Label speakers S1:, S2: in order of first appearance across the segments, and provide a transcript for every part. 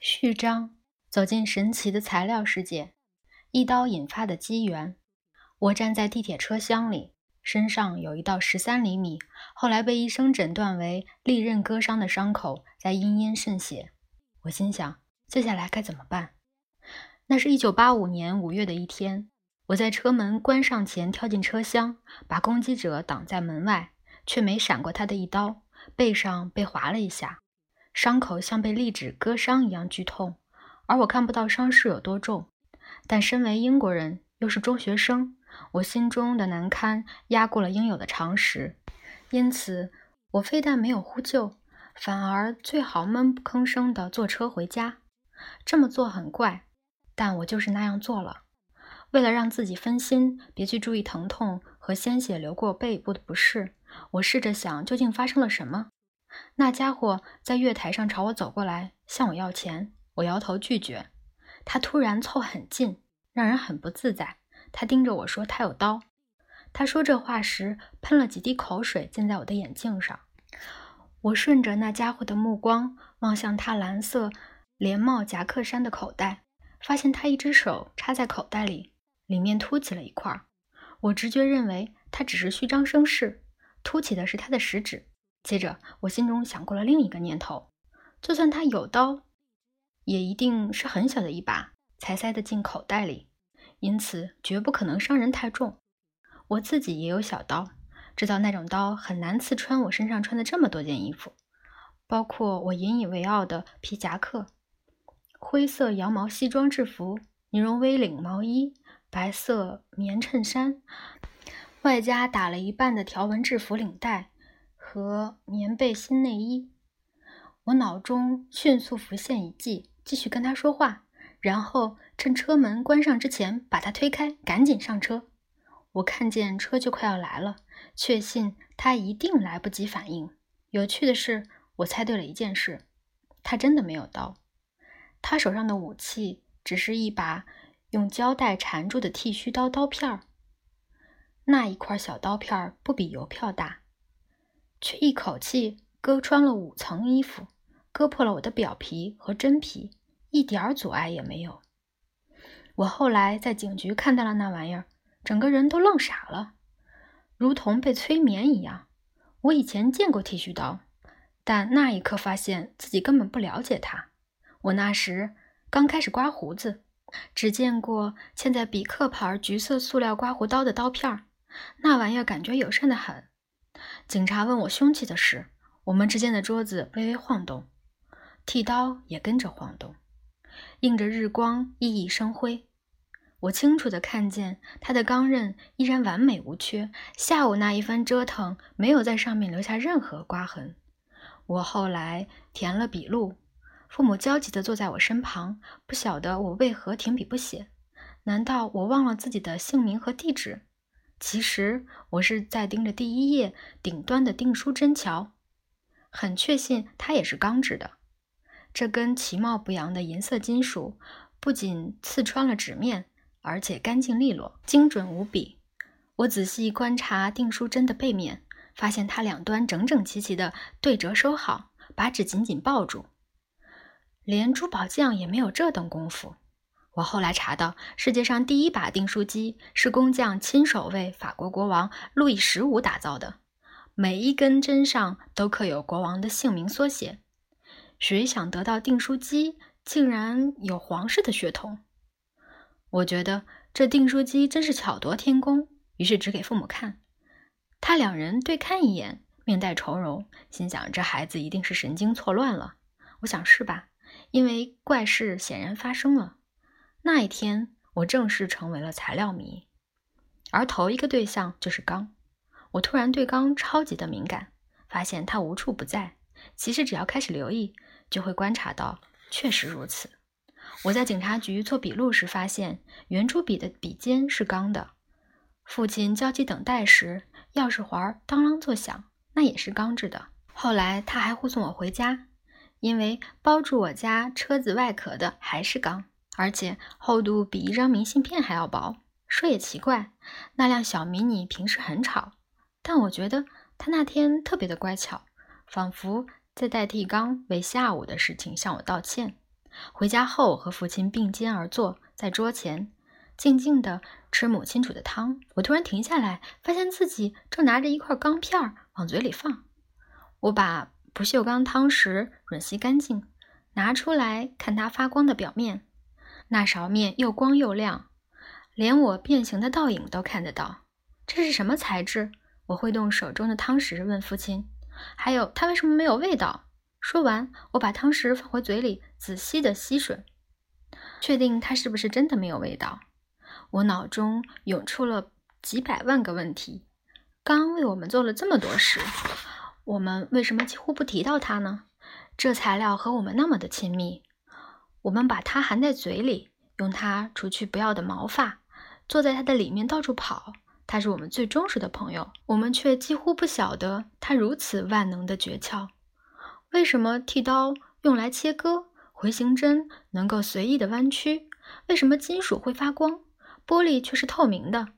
S1: 序章：走进神奇的材料世界。一刀引发的机缘。我站在地铁车厢里，身上有一道十三厘米，后来被医生诊断为利刃割伤的伤口，在殷殷渗血。我心想，接下来该怎么办？那是一九八五年五月的一天，我在车门关上前跳进车厢，把攻击者挡在门外，却没闪过他的一刀，背上被划了一下，伤口像被利指割伤一样剧痛，而我看不到伤势有多重。但身为英国人，又是中学生，我心中的难堪压过了应有的常识，因此我非但没有呼救，反而最好闷不吭声地坐车回家。这么做很怪，但我就是那样做了。为了让自己分心，别去注意疼痛和鲜血流过背部的不适，我试着想究竟发生了什么。那家伙在月台上朝我走过来，向我要钱，我摇头拒绝。他突然凑很近，让人很不自在。他盯着我说：“他有刀。”他说这话时喷了几滴口水，溅在我的眼镜上。我顺着那家伙的目光望向他蓝色连帽夹克衫的口袋，发现他一只手插在口袋里，里面凸起了一块。我直觉认为他只是虚张声势，凸起的是他的食指。接着，我心中想过了另一个念头：就算他有刀。也一定是很小的一把才塞得进口袋里，因此绝不可能伤人太重。我自己也有小刀，知道那种刀很难刺穿我身上穿的这么多件衣服，包括我引以为傲的皮夹克、灰色羊毛西装制服、呢绒 V 领毛衣、白色棉衬衫，外加打了一半的条纹制服领带和棉背心内衣。我脑中迅速浮现一计。继续跟他说话，然后趁车门关上之前把他推开，赶紧上车。我看见车就快要来了，确信他一定来不及反应。有趣的是，我猜对了一件事：他真的没有刀。他手上的武器只是一把用胶带缠住的剃须刀刀片儿。那一块小刀片儿不比邮票大，却一口气割穿了五层衣服，割破了我的表皮和真皮。一点儿阻碍也没有。我后来在警局看到了那玩意儿，整个人都愣傻了，如同被催眠一样。我以前见过剃须刀，但那一刻发现自己根本不了解它。我那时刚开始刮胡子，只见过嵌在比克牌橘色塑料刮胡刀的刀片儿，那玩意儿感觉友善的很。警察问我凶器的事，我们之间的桌子微微晃动，剃刀也跟着晃动。映着日光，熠熠生辉。我清楚地看见它的钢刃依然完美无缺。下午那一番折腾，没有在上面留下任何刮痕。我后来填了笔录，父母焦急地坐在我身旁，不晓得我为何停笔不写。难道我忘了自己的姓名和地址？其实我是在盯着第一页顶端的订书针瞧，很确信它也是钢制的。这根其貌不扬的银色金属，不仅刺穿了纸面，而且干净利落，精准无比。我仔细观察订书针的背面，发现它两端整整齐齐地对折收好，把纸紧紧抱住。连珠宝匠也没有这等功夫。我后来查到，世界上第一把订书机是工匠亲手为法国国王路易十五打造的，每一根针上都刻有国王的姓名缩写。谁想得到订书机，竟然有皇室的血统？我觉得这订书机真是巧夺天工，于是指给父母看。他两人对看一眼，面带愁容，心想这孩子一定是神经错乱了。我想是吧？因为怪事显然发生了。那一天，我正式成为了材料迷，而头一个对象就是钢。我突然对钢超级的敏感，发现它无处不在。其实只要开始留意。就会观察到，确实如此。我在警察局做笔录时发现，圆珠笔的笔尖是钢的。父亲焦急等待时，钥匙环当啷作响，那也是钢制的。后来他还护送我回家，因为包住我家车子外壳的还是钢，而且厚度比一张明信片还要薄。说也奇怪，那辆小迷你平时很吵，但我觉得它那天特别的乖巧，仿佛。在代替刚为下午的事情向我道歉，回家后和父亲并肩而坐在桌前，静静地吃母亲煮的汤。我突然停下来，发现自己正拿着一块钢片儿往嘴里放。我把不锈钢汤匙吮吸干净，拿出来看它发光的表面。那勺面又光又亮，连我变形的倒影都看得到。这是什么材质？我挥动手中的汤匙问父亲。还有，它为什么没有味道？说完，我把汤匙放回嘴里，仔细地吸吮，确定它是不是真的没有味道。我脑中涌出了几百万个问题：刚为我们做了这么多事，我们为什么几乎不提到它呢？这材料和我们那么的亲密，我们把它含在嘴里，用它除去不要的毛发，坐在它的里面到处跑。它是我们最忠实的朋友，我们却几乎不晓得它如此万能的诀窍。为什么剃刀用来切割，回形针能够随意的弯曲？为什么金属会发光，玻璃却是透明的？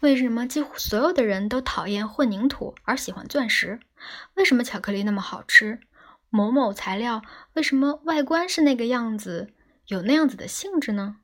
S1: 为什么几乎所有的人都讨厌混凝土而喜欢钻石？为什么巧克力那么好吃？某某材料为什么外观是那个样子，有那样子的性质呢？